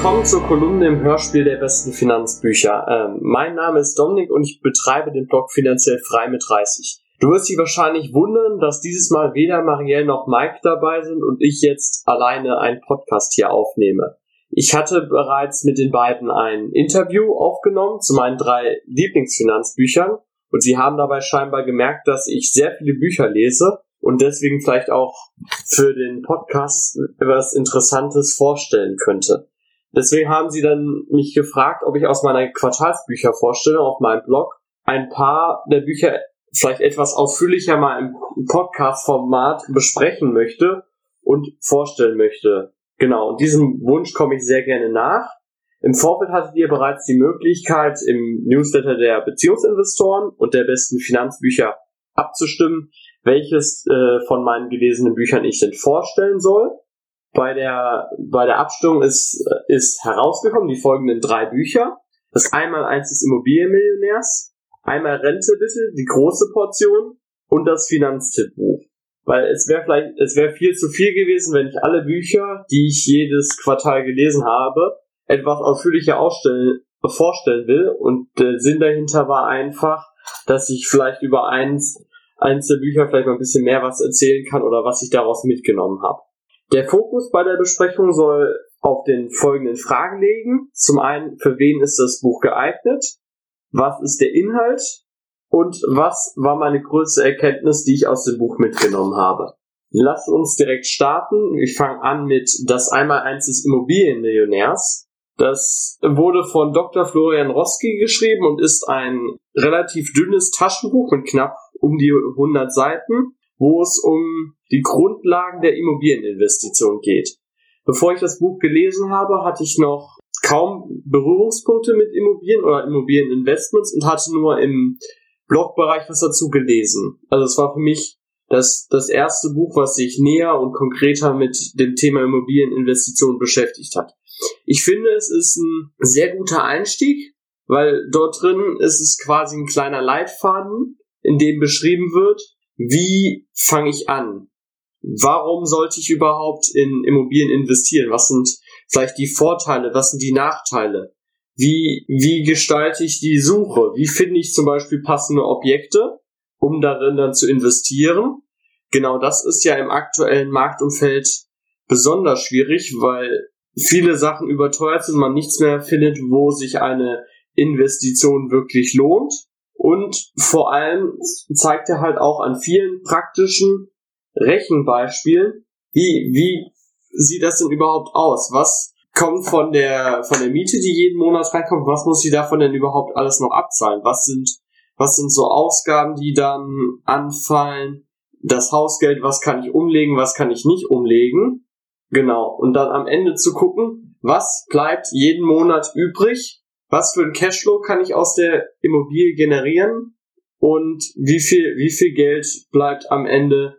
willkommen zur Kolumne im Hörspiel der besten Finanzbücher. Ähm, mein Name ist Dominik und ich betreibe den Blog finanziell frei mit 30. Du wirst dich wahrscheinlich wundern, dass dieses Mal weder Marielle noch Mike dabei sind und ich jetzt alleine einen Podcast hier aufnehme. Ich hatte bereits mit den beiden ein Interview aufgenommen zu meinen drei Lieblingsfinanzbüchern und sie haben dabei scheinbar gemerkt, dass ich sehr viele Bücher lese und deswegen vielleicht auch für den Podcast etwas Interessantes vorstellen könnte. Deswegen haben sie dann mich gefragt, ob ich aus meiner Quartalsbüchervorstellung auf meinem Blog ein paar der Bücher vielleicht etwas ausführlicher mal im Podcast-Format besprechen möchte und vorstellen möchte. Genau, und diesem Wunsch komme ich sehr gerne nach. Im Vorfeld hattet ihr bereits die Möglichkeit, im Newsletter der Beziehungsinvestoren und der besten Finanzbücher abzustimmen, welches äh, von meinen gelesenen Büchern ich denn vorstellen soll. Bei der, bei der Abstimmung ist, ist herausgekommen die folgenden drei Bücher. Das einmal eins des Immobilienmillionärs, einmal Rente bitte, die große Portion und das Finanztippbuch. Weil es wäre vielleicht, es wäre viel zu viel gewesen, wenn ich alle Bücher, die ich jedes Quartal gelesen habe, etwas ausführlicher ausstellen, vorstellen will. Und der Sinn dahinter war einfach, dass ich vielleicht über eins Einzelbücher vielleicht mal ein bisschen mehr was erzählen kann oder was ich daraus mitgenommen habe. Der Fokus bei der Besprechung soll auf den folgenden Fragen legen. Zum einen, für wen ist das Buch geeignet? Was ist der Inhalt? Und was war meine größte Erkenntnis, die ich aus dem Buch mitgenommen habe? Lass uns direkt starten. Ich fange an mit Das Einmaleins des Immobilienmillionärs. Das wurde von Dr. Florian Roski geschrieben und ist ein relativ dünnes Taschenbuch mit knapp um die 100 Seiten, wo es um die Grundlagen der Immobilieninvestition geht. Bevor ich das Buch gelesen habe, hatte ich noch kaum Berührungspunkte mit Immobilien oder Immobilieninvestments und hatte nur im Blogbereich was dazu gelesen. Also es war für mich das, das erste Buch, was sich näher und konkreter mit dem Thema Immobilieninvestition beschäftigt hat. Ich finde, es ist ein sehr guter Einstieg, weil dort drin ist es quasi ein kleiner Leitfaden, in dem beschrieben wird, wie fange ich an? Warum sollte ich überhaupt in Immobilien investieren? Was sind vielleicht die Vorteile? Was sind die Nachteile? Wie, wie gestalte ich die Suche? Wie finde ich zum Beispiel passende Objekte, um darin dann zu investieren? Genau das ist ja im aktuellen Marktumfeld besonders schwierig, weil viele Sachen überteuert sind, man nichts mehr findet, wo sich eine Investition wirklich lohnt. Und vor allem zeigt er halt auch an vielen praktischen Rechenbeispielen, wie, wie sieht das denn überhaupt aus? Was kommt von der, von der Miete, die jeden Monat reinkommt? Was muss sie davon denn überhaupt alles noch abzahlen? Was sind, was sind so Ausgaben, die dann anfallen? Das Hausgeld, was kann ich umlegen, was kann ich nicht umlegen? Genau. Und dann am Ende zu gucken, was bleibt jeden Monat übrig was für ein Cashflow kann ich aus der Immobilie generieren und wie viel, wie viel Geld bleibt am Ende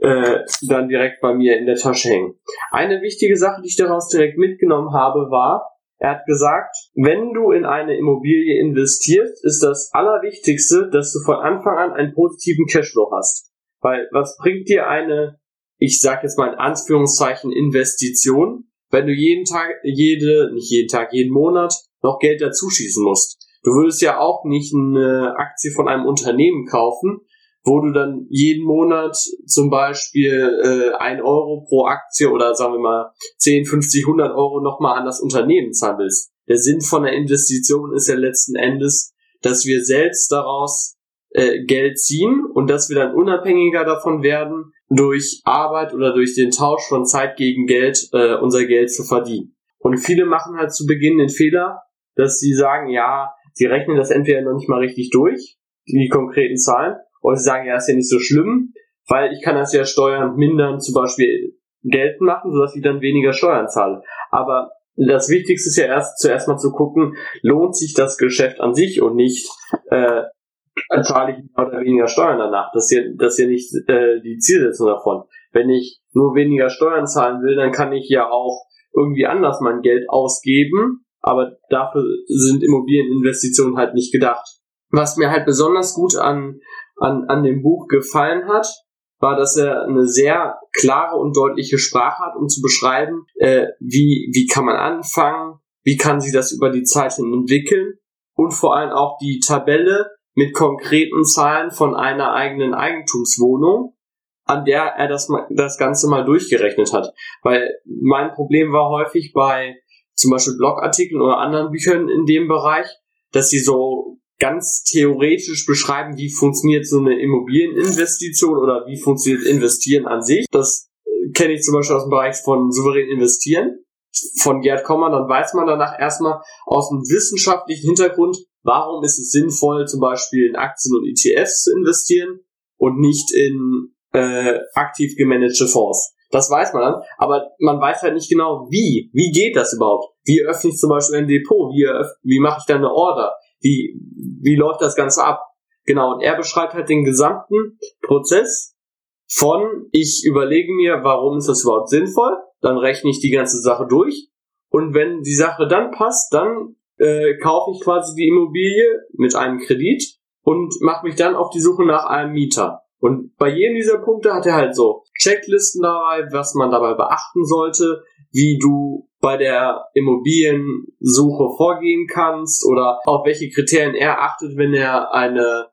äh, dann direkt bei mir in der Tasche hängen. Eine wichtige Sache, die ich daraus direkt mitgenommen habe, war, er hat gesagt, wenn du in eine Immobilie investierst, ist das Allerwichtigste, dass du von Anfang an einen positiven Cashflow hast. Weil was bringt dir eine, ich sag jetzt mal in Anführungszeichen, Investition, wenn du jeden Tag, jede, nicht jeden Tag, jeden Monat noch Geld dazuschießen musst. Du würdest ja auch nicht eine Aktie von einem Unternehmen kaufen, wo du dann jeden Monat zum Beispiel äh, ein Euro pro Aktie oder sagen wir mal 10, 50, 100 Euro nochmal an das Unternehmen zahlst. Der Sinn von der Investition ist ja letzten Endes, dass wir selbst daraus äh, Geld ziehen und dass wir dann unabhängiger davon werden, durch Arbeit oder durch den Tausch von Zeit gegen Geld äh, unser Geld zu verdienen. Und viele machen halt zu Beginn den Fehler, dass sie sagen, ja, sie rechnen das entweder noch nicht mal richtig durch, die konkreten Zahlen, oder sie sagen, ja, ist ja nicht so schlimm, weil ich kann das ja Steuern mindern, zum Beispiel geltend machen, sodass ich dann weniger Steuern zahle. Aber das Wichtigste ist ja erst zuerst mal zu gucken, lohnt sich das Geschäft an sich und nicht äh, zahle ich mehr oder weniger Steuern danach. Das ist ja, das ist ja nicht äh, die Zielsetzung davon. Wenn ich nur weniger Steuern zahlen will, dann kann ich ja auch irgendwie anders mein Geld ausgeben aber dafür sind Immobilieninvestitionen halt nicht gedacht. Was mir halt besonders gut an, an, an dem Buch gefallen hat, war, dass er eine sehr klare und deutliche Sprache hat, um zu beschreiben, äh, wie, wie kann man anfangen, wie kann sie das über die Zeit hin entwickeln und vor allem auch die Tabelle mit konkreten Zahlen von einer eigenen Eigentumswohnung, an der er das, das Ganze mal durchgerechnet hat. Weil mein Problem war häufig bei zum Beispiel Blogartikeln oder anderen Büchern in dem Bereich, dass sie so ganz theoretisch beschreiben, wie funktioniert so eine Immobilieninvestition oder wie funktioniert Investieren an sich. Das äh, kenne ich zum Beispiel aus dem Bereich von souverän investieren von Gerd Kommer, dann weiß man danach erstmal aus dem wissenschaftlichen Hintergrund, warum ist es sinnvoll, zum Beispiel in Aktien und ETFs zu investieren und nicht in äh, aktiv gemanagte Fonds. Das weiß man dann, aber man weiß halt nicht genau, wie. Wie geht das überhaupt? Wie öffne ich zum Beispiel ein Depot? Wie, wie mache ich da eine Order? Wie, wie läuft das Ganze ab? Genau, und er beschreibt halt den gesamten Prozess von, ich überlege mir, warum ist das überhaupt sinnvoll? Dann rechne ich die ganze Sache durch. Und wenn die Sache dann passt, dann äh, kaufe ich quasi die Immobilie mit einem Kredit und mache mich dann auf die Suche nach einem Mieter. Und bei jedem dieser Punkte hat er halt so Checklisten dabei, was man dabei beachten sollte, wie du bei der Immobiliensuche vorgehen kannst oder auf welche Kriterien er achtet, wenn er eine,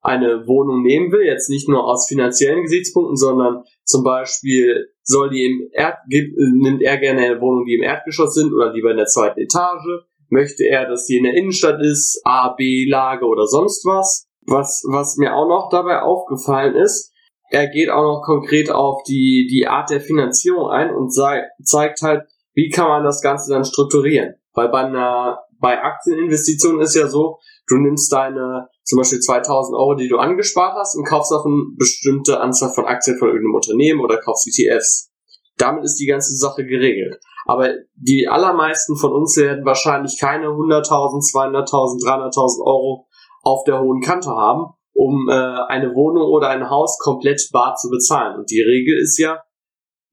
eine Wohnung nehmen will. Jetzt nicht nur aus finanziellen Gesichtspunkten, sondern zum Beispiel soll die im Erd, nimmt er gerne eine Wohnung, die im Erdgeschoss sind oder lieber in der zweiten Etage. Möchte er, dass die in der Innenstadt ist, A, B, Lage oder sonst was. Was, was mir auch noch dabei aufgefallen ist, er geht auch noch konkret auf die, die Art der Finanzierung ein und sei, zeigt halt, wie kann man das Ganze dann strukturieren. Weil bei einer, bei Aktieninvestitionen ist ja so, du nimmst deine zum Beispiel 2000 Euro, die du angespart hast und kaufst auf eine bestimmte Anzahl von Aktien von irgendeinem Unternehmen oder kaufst ETFs. Damit ist die ganze Sache geregelt. Aber die allermeisten von uns werden wahrscheinlich keine 100.000, 200.000, 300.000 Euro auf der hohen Kante haben, um äh, eine Wohnung oder ein Haus komplett bar zu bezahlen. Und die Regel ist ja,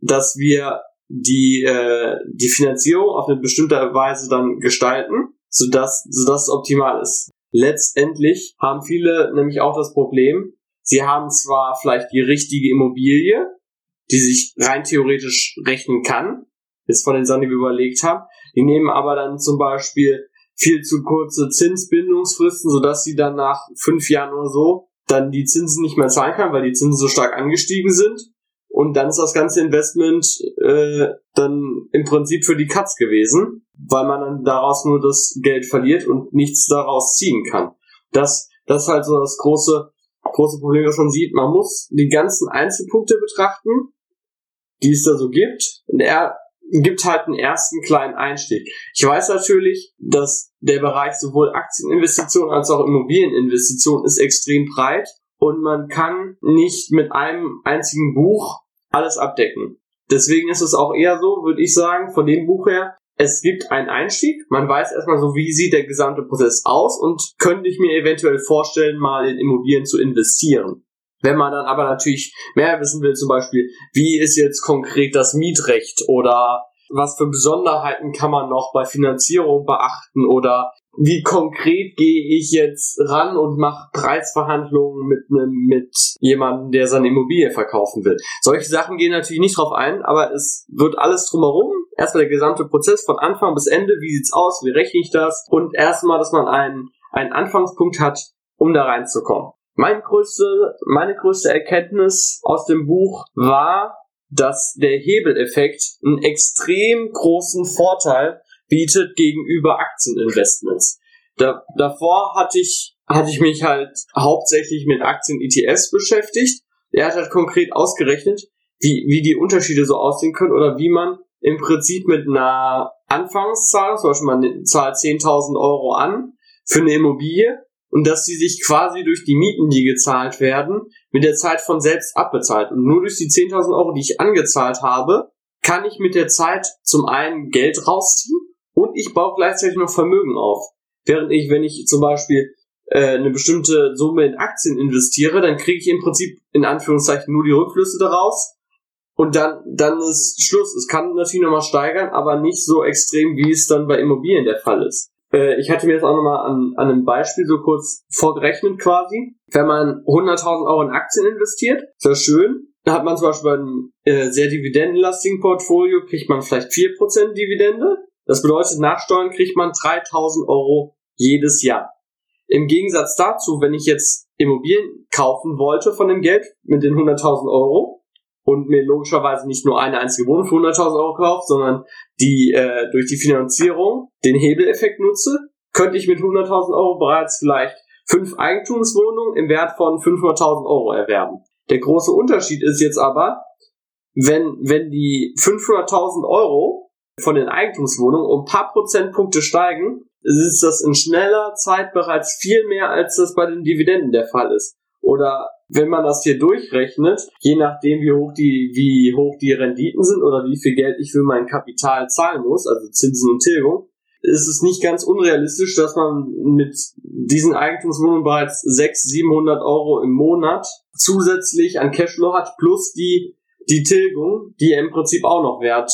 dass wir die, äh, die Finanzierung auf eine bestimmte Weise dann gestalten, sodass, sodass es optimal ist. Letztendlich haben viele nämlich auch das Problem, sie haben zwar vielleicht die richtige Immobilie, die sich rein theoretisch rechnen kann, ist von den Sachen, die wir überlegt haben, die nehmen aber dann zum Beispiel viel zu kurze Zinsbindungsfristen, sodass sie dann nach fünf Jahren oder so dann die Zinsen nicht mehr zahlen kann, weil die Zinsen so stark angestiegen sind. Und dann ist das ganze Investment äh, dann im Prinzip für die Katz gewesen, weil man dann daraus nur das Geld verliert und nichts daraus ziehen kann. Das, das ist halt so das große, große Problem, was man sieht. Man muss die ganzen Einzelpunkte betrachten, die es da so gibt. Und er gibt halt einen ersten kleinen Einstieg. Ich weiß natürlich, dass der Bereich sowohl Aktieninvestitionen als auch Immobilieninvestitionen ist extrem breit und man kann nicht mit einem einzigen Buch alles abdecken. Deswegen ist es auch eher so, würde ich sagen, von dem Buch her, es gibt einen Einstieg, man weiß erstmal so, wie sieht der gesamte Prozess aus und könnte ich mir eventuell vorstellen, mal in Immobilien zu investieren. Wenn man dann aber natürlich mehr wissen will, zum Beispiel, wie ist jetzt konkret das Mietrecht oder was für Besonderheiten kann man noch bei Finanzierung beachten oder wie konkret gehe ich jetzt ran und mache Preisverhandlungen mit einem mit jemandem, der seine Immobilie verkaufen will. Solche Sachen gehen natürlich nicht drauf ein, aber es wird alles drumherum. Erstmal der gesamte Prozess von Anfang bis Ende, wie sieht's aus, wie rechne ich das und erstmal, dass man einen, einen Anfangspunkt hat, um da reinzukommen. Mein größte, meine größte Erkenntnis aus dem Buch war, dass der Hebeleffekt einen extrem großen Vorteil bietet gegenüber Aktieninvestments. Da, davor hatte ich, hatte ich mich halt hauptsächlich mit Aktien-ETFs beschäftigt. Er hat halt konkret ausgerechnet, wie, wie die Unterschiede so aussehen können oder wie man im Prinzip mit einer Anfangszahl, zum Beispiel man zahlt 10.000 Euro an für eine Immobilie und dass sie sich quasi durch die Mieten, die gezahlt werden, mit der Zeit von selbst abbezahlt. Und nur durch die 10.000 Euro, die ich angezahlt habe, kann ich mit der Zeit zum einen Geld rausziehen und ich baue gleichzeitig noch Vermögen auf. Während ich, wenn ich zum Beispiel äh, eine bestimmte Summe in Aktien investiere, dann kriege ich im Prinzip in Anführungszeichen nur die Rückflüsse daraus und dann, dann ist Schluss. Es kann natürlich nochmal steigern, aber nicht so extrem, wie es dann bei Immobilien der Fall ist. Äh, ich hatte mir das auch nochmal an, an einem Beispiel so kurz vorgerechnet quasi. Wenn man 100.000 Euro in Aktien investiert, ist das schön. Da hat man zum Beispiel ein äh, sehr dividendenlastigen Portfolio, kriegt man vielleicht 4% Dividende. Das bedeutet, nach Steuern kriegt man 3000 Euro jedes Jahr. Im Gegensatz dazu, wenn ich jetzt Immobilien kaufen wollte von dem Geld mit den 100.000 Euro und mir logischerweise nicht nur eine einzige Wohnung für 100.000 Euro kaufe, sondern die äh, durch die Finanzierung den Hebeleffekt nutze, könnte ich mit 100.000 Euro bereits vielleicht fünf Eigentumswohnungen im Wert von 500.000 Euro erwerben. Der große Unterschied ist jetzt aber, wenn, wenn die 500.000 Euro von den Eigentumswohnungen um ein paar Prozentpunkte steigen, ist das in schneller Zeit bereits viel mehr, als das bei den Dividenden der Fall ist. Oder wenn man das hier durchrechnet, je nachdem wie hoch die, wie hoch die Renditen sind oder wie viel Geld ich für mein Kapital zahlen muss, also Zinsen und Tilgung, ist es nicht ganz unrealistisch, dass man mit diesen Eigentumswohnungen bereits 600, 700 Euro im Monat zusätzlich an Cashflow hat, plus die, die Tilgung, die im Prinzip auch noch wert,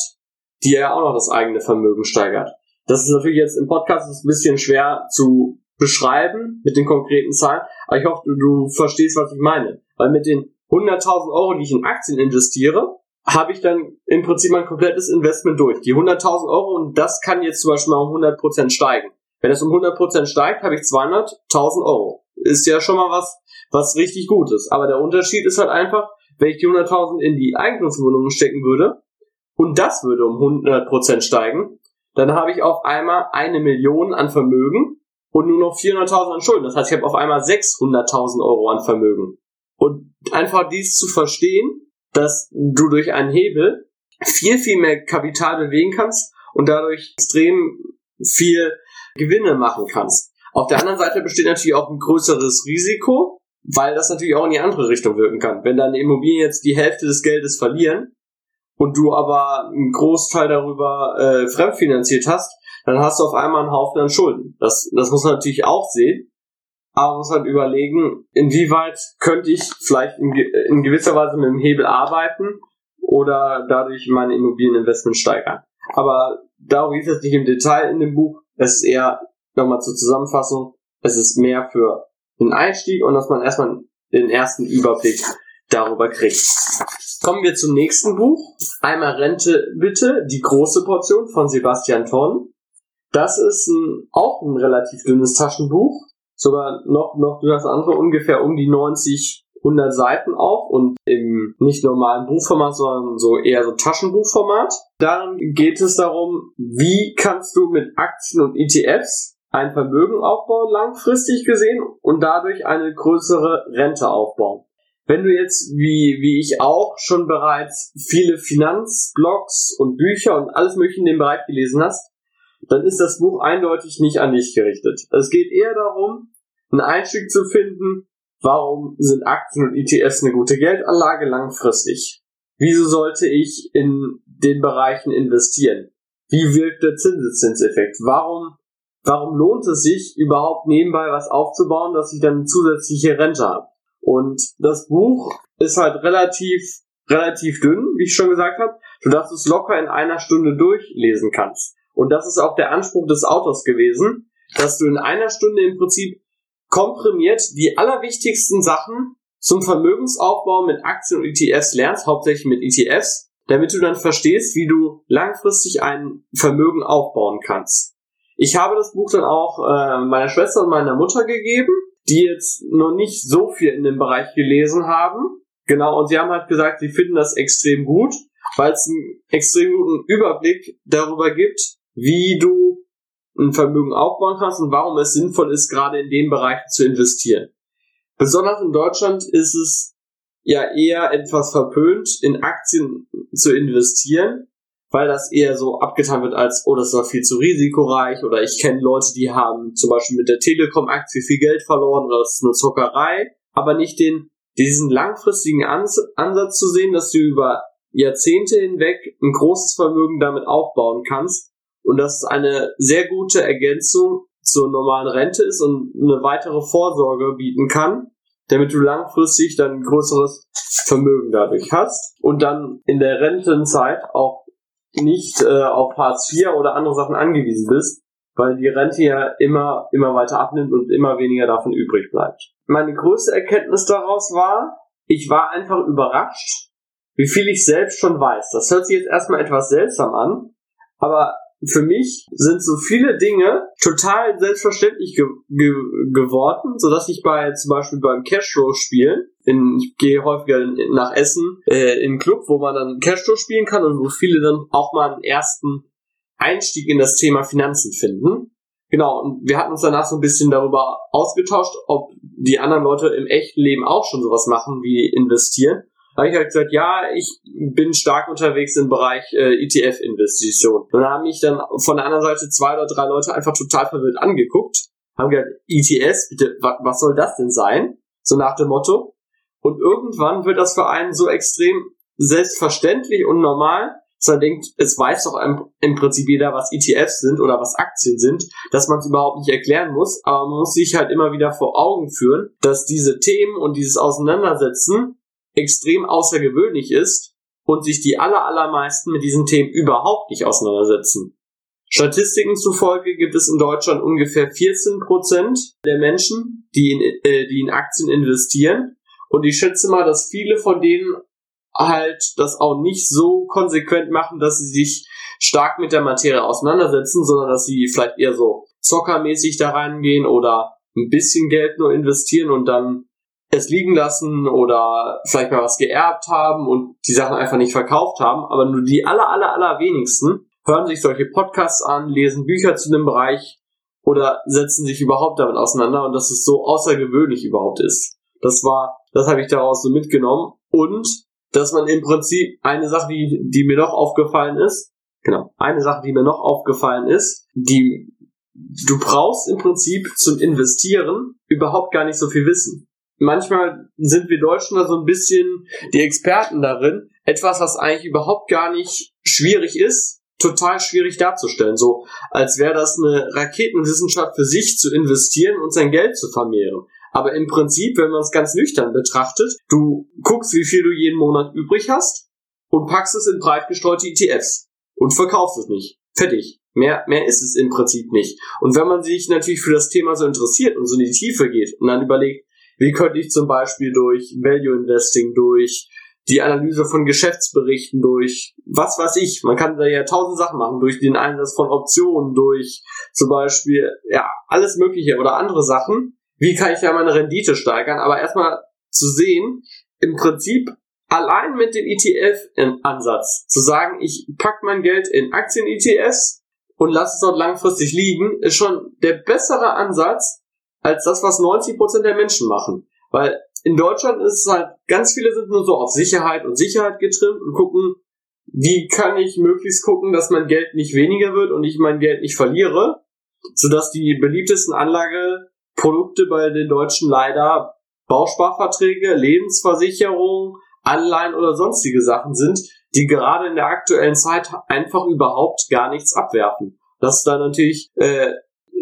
die ja auch noch das eigene Vermögen steigert. Das ist natürlich jetzt im Podcast ein bisschen schwer zu beschreiben mit den konkreten Zahlen, aber ich hoffe, du, verstehst, was ich meine. Weil mit den 100.000 Euro, die ich in Aktien investiere, habe ich dann im Prinzip mein komplettes Investment durch. Die 100.000 Euro und das kann jetzt zum Beispiel mal um 100% steigen. Wenn es um 100% steigt, habe ich 200.000 Euro. Ist ja schon mal was, was richtig gut ist. Aber der Unterschied ist halt einfach, wenn ich die 100.000 in die Eigentumswohnungen stecken würde und das würde um 100% steigen, dann habe ich auf einmal eine Million an Vermögen und nur noch 400.000 an Schulden. Das heißt, ich habe auf einmal 600.000 Euro an Vermögen. Und einfach dies zu verstehen, dass du durch einen Hebel viel, viel mehr Kapital bewegen kannst und dadurch extrem viel Gewinne machen kannst. Auf der anderen Seite besteht natürlich auch ein größeres Risiko, weil das natürlich auch in die andere Richtung wirken kann. Wenn deine Immobilien jetzt die Hälfte des Geldes verlieren und du aber einen Großteil darüber äh, fremdfinanziert hast, dann hast du auf einmal einen Haufen an Schulden. Das, das muss man natürlich auch sehen. Aber man muss halt überlegen, inwieweit könnte ich vielleicht in, in gewisser Weise mit dem Hebel arbeiten oder dadurch mein Immobilieninvestment steigern. Aber darum geht es nicht im Detail in dem Buch. Es ist eher, nochmal zur Zusammenfassung, es ist mehr für den Einstieg und dass man erstmal den ersten Überblick darüber kriegt. Kommen wir zum nächsten Buch. Einmal Rente bitte, die große Portion von Sebastian Thorn. Das ist ein, auch ein relativ dünnes Taschenbuch. Sogar noch, noch das andere ungefähr um die 90, 100 Seiten auch und im nicht normalen Buchformat, sondern so eher so Taschenbuchformat. Darin geht es darum, wie kannst du mit Aktien und ETFs ein Vermögen aufbauen, langfristig gesehen, und dadurch eine größere Rente aufbauen. Wenn du jetzt, wie, wie ich auch, schon bereits viele Finanzblogs und Bücher und alles mögliche in dem Bereich gelesen hast, dann ist das Buch eindeutig nicht an dich gerichtet. Es geht eher darum, einen Einstieg zu finden, warum sind Aktien und ETFs eine gute Geldanlage langfristig? Wieso sollte ich in den Bereichen investieren? Wie wirkt der Zinseszinseffekt? Warum, warum lohnt es sich überhaupt nebenbei was aufzubauen, dass ich dann eine zusätzliche Rente habe? Und das Buch ist halt relativ, relativ dünn, wie ich schon gesagt habe, sodass du es locker in einer Stunde durchlesen kannst. Und das ist auch der Anspruch des Autors gewesen, dass du in einer Stunde im Prinzip komprimiert die allerwichtigsten Sachen zum Vermögensaufbau mit Aktien und ETFs lernst, hauptsächlich mit ETFs, damit du dann verstehst, wie du langfristig ein Vermögen aufbauen kannst. Ich habe das Buch dann auch äh, meiner Schwester und meiner Mutter gegeben, die jetzt noch nicht so viel in dem Bereich gelesen haben. Genau, und sie haben halt gesagt, sie finden das extrem gut, weil es einen extrem guten Überblick darüber gibt, wie du ein Vermögen aufbauen kannst und warum es sinnvoll ist, gerade in dem Bereich zu investieren. Besonders in Deutschland ist es ja eher etwas verpönt, in Aktien zu investieren, weil das eher so abgetan wird als, oh, das doch viel zu risikoreich oder ich kenne Leute, die haben zum Beispiel mit der Telekom-Aktie viel Geld verloren oder das ist eine Zockerei, aber nicht den, diesen langfristigen Ansatz zu sehen, dass du über Jahrzehnte hinweg ein großes Vermögen damit aufbauen kannst und dass es eine sehr gute Ergänzung zur normalen Rente ist und eine weitere Vorsorge bieten kann, damit du langfristig dann ein größeres Vermögen dadurch hast und dann in der Rentenzeit auch nicht äh, auf Hartz IV oder andere Sachen angewiesen bist, weil die Rente ja immer, immer weiter abnimmt und immer weniger davon übrig bleibt. Meine größte Erkenntnis daraus war, ich war einfach überrascht, wie viel ich selbst schon weiß. Das hört sich jetzt erstmal etwas seltsam an, aber für mich sind so viele Dinge total selbstverständlich ge ge geworden, so dass ich bei zum Beispiel beim Cashflow spielen, in, ich gehe häufiger nach Essen äh, in einen Club, wo man dann Cashflow spielen kann und wo viele dann auch mal einen ersten Einstieg in das Thema Finanzen finden. Genau, und wir hatten uns danach so ein bisschen darüber ausgetauscht, ob die anderen Leute im echten Leben auch schon sowas machen wie investieren. Da habe ich halt gesagt, ja, ich bin stark unterwegs im Bereich äh, ETF-Investition. Und da haben mich dann von der anderen Seite zwei oder drei Leute einfach total verwirrt angeguckt, haben gesagt, ETS, bitte, wa was soll das denn sein? So nach dem Motto. Und irgendwann wird das für einen so extrem selbstverständlich und normal, dass man denkt, es weiß doch im, Prinzip jeder, was ETFs sind oder was Aktien sind, dass man es überhaupt nicht erklären muss, aber man muss sich halt immer wieder vor Augen führen, dass diese Themen und dieses Auseinandersetzen extrem außergewöhnlich ist und sich die aller, allermeisten mit diesen Themen überhaupt nicht auseinandersetzen. Statistiken zufolge gibt es in Deutschland ungefähr 14 Prozent der Menschen, die in, äh, die in Aktien investieren. Und ich schätze mal, dass viele von denen halt das auch nicht so konsequent machen, dass sie sich stark mit der Materie auseinandersetzen, sondern dass sie vielleicht eher so zockermäßig da reingehen oder ein bisschen Geld nur investieren und dann es liegen lassen oder vielleicht mal was geerbt haben und die Sachen einfach nicht verkauft haben. Aber nur die aller, aller, aller wenigsten hören sich solche Podcasts an, lesen Bücher zu dem Bereich oder setzen sich überhaupt damit auseinander und dass es so außergewöhnlich überhaupt ist. Das war, das habe ich daraus so mitgenommen und dass man im Prinzip eine Sache, die, die mir noch aufgefallen ist, genau, eine Sache, die mir noch aufgefallen ist, die du brauchst im Prinzip zum Investieren überhaupt gar nicht so viel Wissen. Manchmal sind wir Deutschen da so ein bisschen die Experten darin, etwas, was eigentlich überhaupt gar nicht schwierig ist, total schwierig darzustellen. So, als wäre das eine Raketenwissenschaft für sich zu investieren und sein Geld zu vermehren. Aber im Prinzip, wenn man es ganz nüchtern betrachtet, du guckst, wie viel du jeden Monat übrig hast und packst es in breit gestreute ETFs und verkaufst es nicht. Fertig. Mehr, mehr ist es im Prinzip nicht. Und wenn man sich natürlich für das Thema so interessiert und so in die Tiefe geht und dann überlegt, wie könnte ich zum Beispiel durch Value Investing, durch die Analyse von Geschäftsberichten, durch was weiß ich, man kann da ja tausend Sachen machen, durch den Einsatz von Optionen, durch zum Beispiel, ja, alles Mögliche oder andere Sachen, wie kann ich ja meine Rendite steigern, aber erstmal zu sehen, im Prinzip allein mit dem ETF-Ansatz zu sagen, ich pack mein Geld in Aktien-ETFs und lasse es dort langfristig liegen, ist schon der bessere Ansatz als das, was 90% der Menschen machen. Weil in Deutschland ist es halt, ganz viele sind nur so auf Sicherheit und Sicherheit getrimmt und gucken, wie kann ich möglichst gucken, dass mein Geld nicht weniger wird und ich mein Geld nicht verliere, sodass die beliebtesten Anlage Produkte bei den Deutschen leider Bausparverträge, Lebensversicherung, Anleihen oder sonstige Sachen sind, die gerade in der aktuellen Zeit einfach überhaupt gar nichts abwerfen. Das ist dann natürlich äh,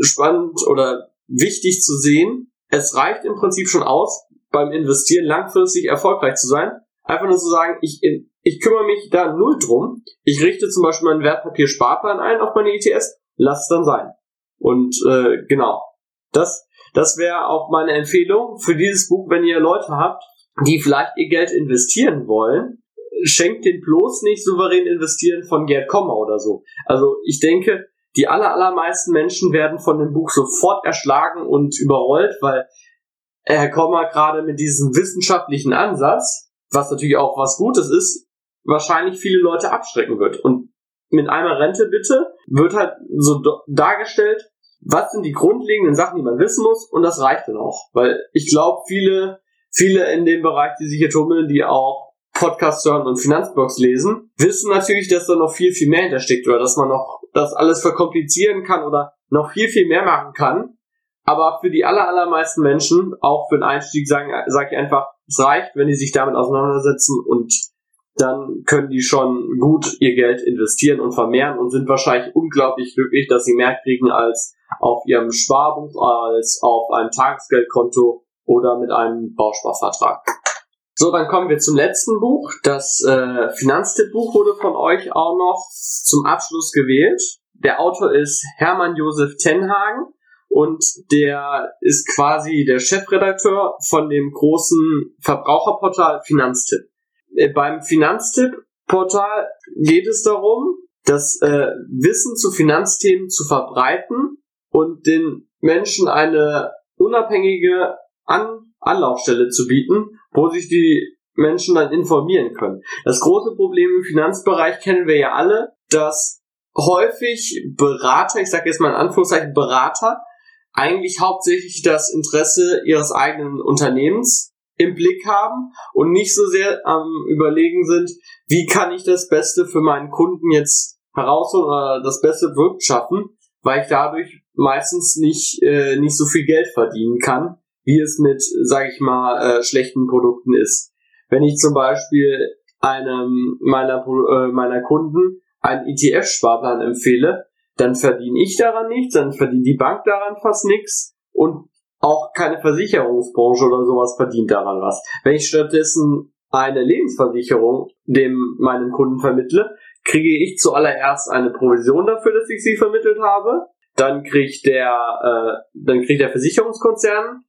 spannend oder wichtig zu sehen. Es reicht im Prinzip schon aus, beim Investieren langfristig erfolgreich zu sein. Einfach nur zu sagen, ich, ich kümmere mich da null drum. Ich richte zum Beispiel meinen Wertpapier-Sparplan ein auf meine ETS, lass es dann sein. Und äh, genau, das das wäre auch meine Empfehlung für dieses Buch, wenn ihr Leute habt, die vielleicht ihr Geld investieren wollen. Schenkt den bloß nicht souverän investieren von Gerd Kommer oder so. Also ich denke, die aller, allermeisten Menschen werden von dem Buch sofort erschlagen und überrollt, weil Herr Kommer gerade mit diesem wissenschaftlichen Ansatz, was natürlich auch was Gutes ist, wahrscheinlich viele Leute abschrecken wird. Und mit einmal Rente bitte wird halt so dargestellt, was sind die grundlegenden Sachen, die man wissen muss und das reicht dann auch. Weil ich glaube, viele, viele in dem Bereich, die sich hier tummeln, die auch Podcasts hören und Finanzblogs lesen, wissen natürlich, dass da noch viel, viel mehr hintersteckt oder dass man noch das alles verkomplizieren kann oder noch viel, viel mehr machen kann. Aber für die aller, allermeisten Menschen, auch für den Einstieg, sage sag ich einfach, es reicht, wenn die sich damit auseinandersetzen und dann können die schon gut ihr Geld investieren und vermehren und sind wahrscheinlich unglaublich glücklich, dass sie mehr kriegen als auf ihrem Sparbuch, als auf einem Tagesgeldkonto oder mit einem Bausparvertrag. So, dann kommen wir zum letzten Buch. Das äh, Finanztippbuch wurde von euch auch noch zum Abschluss gewählt. Der Autor ist Hermann Josef Tenhagen und der ist quasi der Chefredakteur von dem großen Verbraucherportal Finanztipp. Äh, beim Finanztipp-Portal geht es darum, das äh, Wissen zu Finanzthemen zu verbreiten und den Menschen eine unabhängige An Anlaufstelle zu bieten, wo sich die Menschen dann informieren können. Das große Problem im Finanzbereich kennen wir ja alle, dass häufig Berater, ich sage jetzt mal in Anführungszeichen Berater, eigentlich hauptsächlich das Interesse ihres eigenen Unternehmens im Blick haben und nicht so sehr am überlegen sind, wie kann ich das Beste für meinen Kunden jetzt herausholen oder das beste Produkt schaffen, weil ich dadurch meistens nicht äh, nicht so viel Geld verdienen kann, wie es mit, sage ich mal, äh, schlechten Produkten ist. Wenn ich zum Beispiel einem meiner äh, meiner Kunden einen ETF-Sparplan empfehle, dann verdiene ich daran nichts, dann verdient die Bank daran fast nichts und auch keine Versicherungsbranche oder sowas verdient daran was. Wenn ich stattdessen eine Lebensversicherung dem meinem Kunden vermittle, kriege ich zuallererst eine Provision dafür, dass ich sie vermittelt habe. Dann kriegt der, äh, dann kriegt der Versicherungskonzern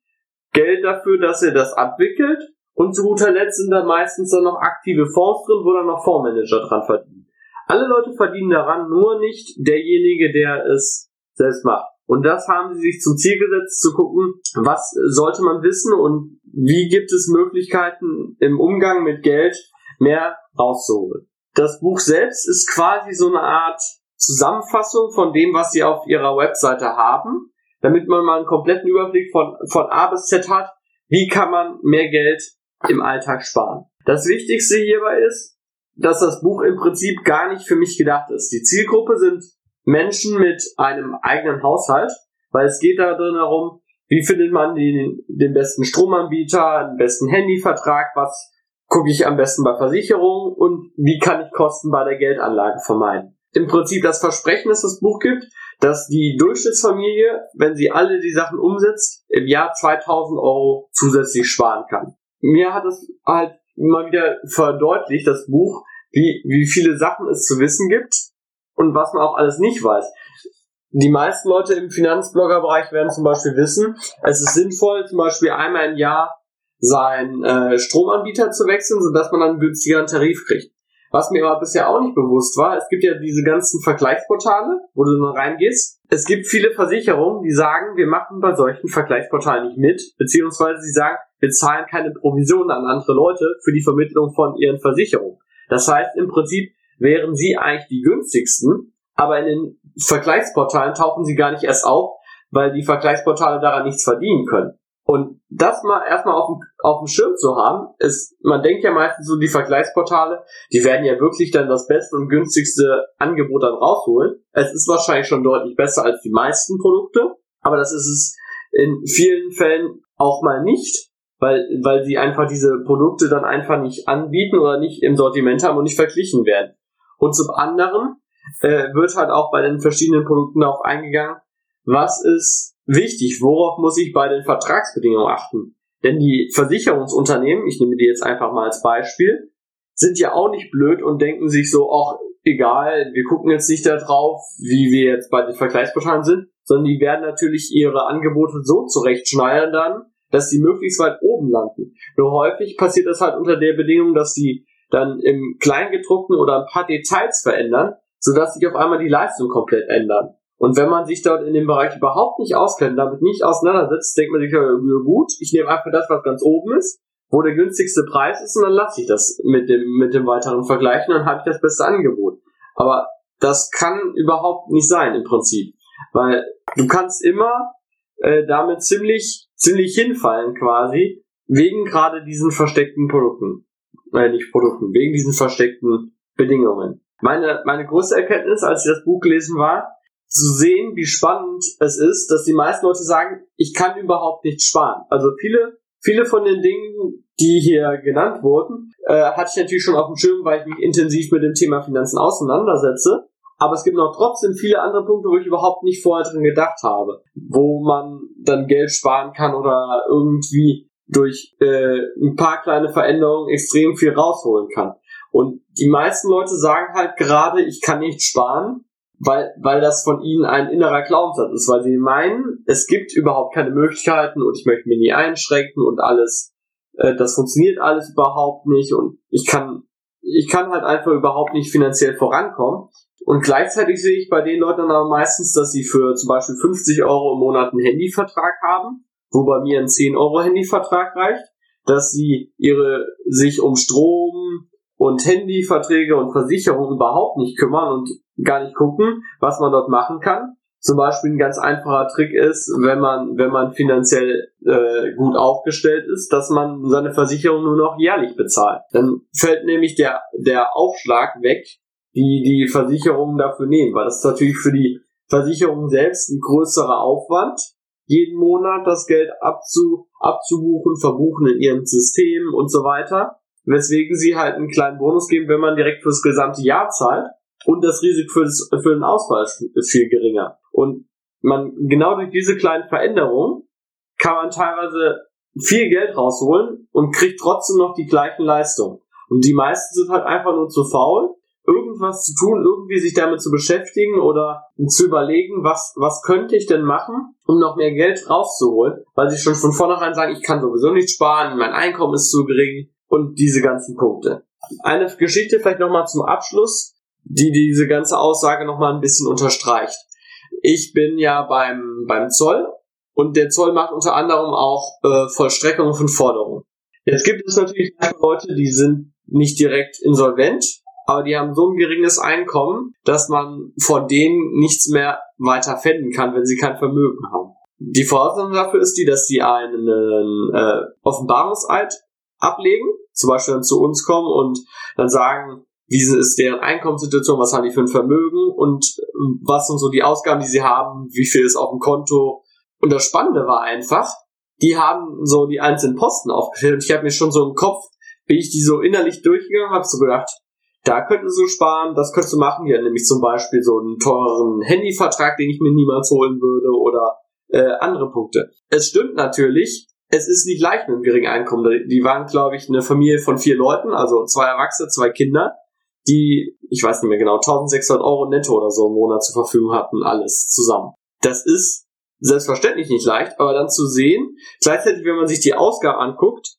Geld dafür, dass er das abwickelt. Und zu guter Letzt sind da meistens dann noch aktive Fonds drin, wo dann noch Fondsmanager dran verdienen. Alle Leute verdienen daran, nur nicht derjenige, der es selbst macht. Und das haben sie sich zum Ziel gesetzt, zu gucken, was sollte man wissen und wie gibt es Möglichkeiten im Umgang mit Geld mehr rauszuholen. Das Buch selbst ist quasi so eine Art Zusammenfassung von dem, was sie auf ihrer Webseite haben, damit man mal einen kompletten Überblick von, von A bis Z hat, wie kann man mehr Geld im Alltag sparen. Das Wichtigste hierbei ist, dass das Buch im Prinzip gar nicht für mich gedacht ist. Die Zielgruppe sind Menschen mit einem eigenen Haushalt, weil es geht da drin darum, wie findet man den, den besten Stromanbieter, den besten Handyvertrag, was gucke ich am besten bei Versicherungen und wie kann ich Kosten bei der Geldanlage vermeiden. Im Prinzip das Versprechen, das das Buch gibt, dass die Durchschnittsfamilie, wenn sie alle die Sachen umsetzt, im Jahr 2000 Euro zusätzlich sparen kann. Mir hat es halt mal wieder verdeutlicht, das Buch, wie, wie viele Sachen es zu wissen gibt und was man auch alles nicht weiß. Die meisten Leute im Finanzbloggerbereich werden zum Beispiel wissen, es ist sinnvoll, zum Beispiel einmal im Jahr seinen äh, Stromanbieter zu wechseln, sodass man dann einen günstigeren Tarif kriegt. Was mir aber bisher auch nicht bewusst war, es gibt ja diese ganzen Vergleichsportale, wo du dann reingehst. Es gibt viele Versicherungen, die sagen, wir machen bei solchen Vergleichsportalen nicht mit, beziehungsweise sie sagen, wir zahlen keine Provisionen an andere Leute für die Vermittlung von ihren Versicherungen. Das heißt, im Prinzip wären sie eigentlich die günstigsten, aber in den Vergleichsportalen tauchen sie gar nicht erst auf, weil die Vergleichsportale daran nichts verdienen können. Und das mal erstmal auf dem, auf dem Schirm zu haben, ist, man denkt ja meistens so, die Vergleichsportale, die werden ja wirklich dann das beste und günstigste Angebot dann rausholen. Es ist wahrscheinlich schon deutlich besser als die meisten Produkte, aber das ist es in vielen Fällen auch mal nicht, weil, weil sie einfach diese Produkte dann einfach nicht anbieten oder nicht im Sortiment haben und nicht verglichen werden. Und zum anderen äh, wird halt auch bei den verschiedenen Produkten darauf eingegangen, was ist wichtig, worauf muss ich bei den Vertragsbedingungen achten. Denn die Versicherungsunternehmen, ich nehme die jetzt einfach mal als Beispiel, sind ja auch nicht blöd und denken sich so, ach, egal, wir gucken jetzt nicht darauf, wie wir jetzt bei den Vergleichsportalen sind, sondern die werden natürlich ihre Angebote so zurechtschneiden dann, dass sie möglichst weit oben landen. Nur häufig passiert das halt unter der Bedingung, dass sie dann im Kleingedruckten oder ein paar Details verändern, sodass sich auf einmal die Leistung komplett ändern. Und wenn man sich dort in dem Bereich überhaupt nicht auskennt, damit nicht auseinandersetzt, denkt man sich, ja, gut, ich nehme einfach das, was ganz oben ist, wo der günstigste Preis ist, und dann lasse ich das mit dem, mit dem weiteren Vergleichen, dann habe ich das beste Angebot. Aber das kann überhaupt nicht sein im Prinzip. Weil du kannst immer äh, damit ziemlich, ziemlich hinfallen quasi, wegen gerade diesen versteckten Produkten. Äh, nicht Produkten, wegen diesen versteckten Bedingungen. Meine, meine größte Erkenntnis, als ich das Buch gelesen war, zu sehen, wie spannend es ist, dass die meisten Leute sagen, ich kann überhaupt nicht sparen. Also viele, viele von den Dingen, die hier genannt wurden, äh, hatte ich natürlich schon auf dem Schirm, weil ich mich intensiv mit dem Thema Finanzen auseinandersetze. Aber es gibt noch trotzdem viele andere Punkte, wo ich überhaupt nicht vorher drin gedacht habe, wo man dann Geld sparen kann oder irgendwie durch äh, ein paar kleine Veränderungen extrem viel rausholen kann. Und die meisten Leute sagen halt gerade, ich kann nicht sparen, weil, weil das von ihnen ein innerer Glaubenssatz ist, weil sie meinen, es gibt überhaupt keine Möglichkeiten und ich möchte mich nie einschränken und alles, äh, das funktioniert alles überhaupt nicht und ich kann ich kann halt einfach überhaupt nicht finanziell vorankommen. Und gleichzeitig sehe ich bei den Leuten dann aber meistens, dass sie für zum Beispiel 50 Euro im Monat einen Handyvertrag haben, wo bei mir ein 10 Euro Handyvertrag reicht, dass sie ihre sich um Strom und Handyverträge und Versicherungen überhaupt nicht kümmern und gar nicht gucken, was man dort machen kann. Zum Beispiel ein ganz einfacher Trick ist, wenn man, wenn man finanziell äh, gut aufgestellt ist, dass man seine Versicherung nur noch jährlich bezahlt. Dann fällt nämlich der, der Aufschlag weg, die die Versicherungen dafür nehmen, weil das ist natürlich für die Versicherung selbst ein größerer Aufwand, jeden Monat das Geld abzu, abzubuchen, verbuchen in ihrem System und so weiter, weswegen sie halt einen kleinen Bonus geben, wenn man direkt fürs gesamte Jahr zahlt und das Risiko für, das, für den Ausfall ist viel geringer. Und man, genau durch diese kleinen Veränderungen kann man teilweise viel Geld rausholen und kriegt trotzdem noch die gleichen Leistungen. Und die meisten sind halt einfach nur zu faul, irgendwas zu tun, irgendwie sich damit zu beschäftigen oder zu überlegen, was, was könnte ich denn machen, um noch mehr Geld rauszuholen, weil sie schon von vornherein sagen, ich kann sowieso nicht sparen, mein Einkommen ist zu gering und diese ganzen Punkte. Eine Geschichte vielleicht nochmal zum Abschluss, die diese ganze Aussage nochmal ein bisschen unterstreicht. Ich bin ja beim, beim Zoll und der Zoll macht unter anderem auch äh, Vollstreckung von Forderungen. Jetzt gibt es natürlich Leute, die sind nicht direkt insolvent, aber die haben so ein geringes Einkommen, dass man von denen nichts mehr weiter fänden kann, wenn sie kein Vermögen haben. Die Voraussetzung dafür ist die, dass sie einen äh, Offenbarungseid ablegen, zum Beispiel dann zu uns kommen und dann sagen, wie ist deren Einkommenssituation, was haben die für ein Vermögen und was sind so die Ausgaben, die sie haben, wie viel ist auf dem Konto. Und das Spannende war einfach, die haben so die einzelnen Posten aufgestellt und ich habe mir schon so im Kopf, bin ich die so innerlich durchgegangen, habe so gedacht, da könntest du sparen, das könntest du machen, hier nämlich zum Beispiel so einen teuren Handyvertrag, den ich mir niemals holen würde oder äh, andere Punkte. Es stimmt natürlich, es ist nicht leicht mit einem geringen Einkommen. Die waren, glaube ich, eine Familie von vier Leuten, also zwei Erwachsene, zwei Kinder, die, ich weiß nicht mehr genau, 1600 Euro netto oder so im Monat zur Verfügung hatten, alles zusammen. Das ist selbstverständlich nicht leicht, aber dann zu sehen, gleichzeitig, wenn man sich die Ausgaben anguckt,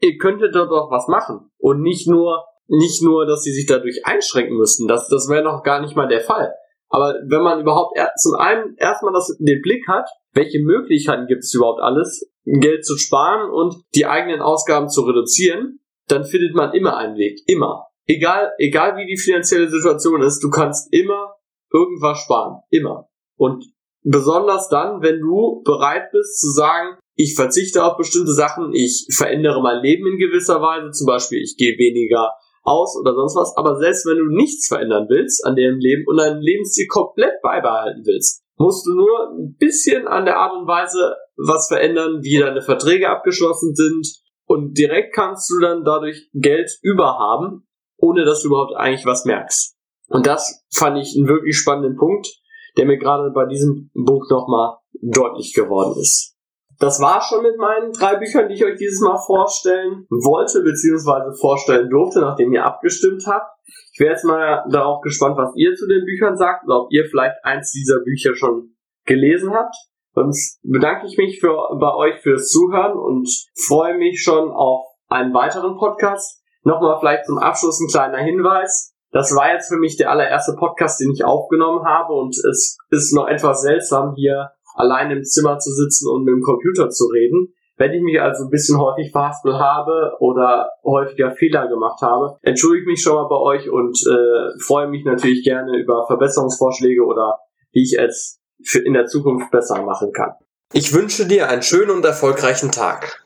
ihr könntet dort auch was machen und nicht nur nicht nur, dass sie sich dadurch einschränken müssten, das, das wäre noch gar nicht mal der Fall. Aber wenn man überhaupt er, zum einen erstmal das, den Blick hat, welche Möglichkeiten gibt es überhaupt alles, Geld zu sparen und die eigenen Ausgaben zu reduzieren, dann findet man immer einen Weg. Immer. Egal, egal wie die finanzielle Situation ist, du kannst immer irgendwas sparen. Immer. Und besonders dann, wenn du bereit bist zu sagen, ich verzichte auf bestimmte Sachen, ich verändere mein Leben in gewisser Weise, zum Beispiel ich gehe weniger aus oder sonst was. Aber selbst wenn du nichts verändern willst an deinem Leben und deinen Lebensstil komplett beibehalten willst, musst du nur ein bisschen an der Art und Weise was verändern, wie deine Verträge abgeschlossen sind. Und direkt kannst du dann dadurch Geld überhaben, ohne dass du überhaupt eigentlich was merkst. Und das fand ich einen wirklich spannenden Punkt, der mir gerade bei diesem Buch nochmal deutlich geworden ist. Das war schon mit meinen drei Büchern, die ich euch dieses Mal vorstellen wollte, beziehungsweise vorstellen durfte, nachdem ihr abgestimmt habt. Ich wäre jetzt mal darauf gespannt, was ihr zu den Büchern sagt oder ob ihr vielleicht eins dieser Bücher schon gelesen habt. Sonst bedanke ich mich für, bei euch fürs Zuhören und freue mich schon auf einen weiteren Podcast. Nochmal vielleicht zum Abschluss ein kleiner Hinweis. Das war jetzt für mich der allererste Podcast, den ich aufgenommen habe und es ist noch etwas seltsam hier allein im Zimmer zu sitzen und mit dem Computer zu reden. Wenn ich mich also ein bisschen häufig verhaspelt habe oder häufiger Fehler gemacht habe, entschuldige ich mich schon mal bei euch und äh, freue mich natürlich gerne über Verbesserungsvorschläge oder wie ich es in der Zukunft besser machen kann. Ich wünsche dir einen schönen und erfolgreichen Tag.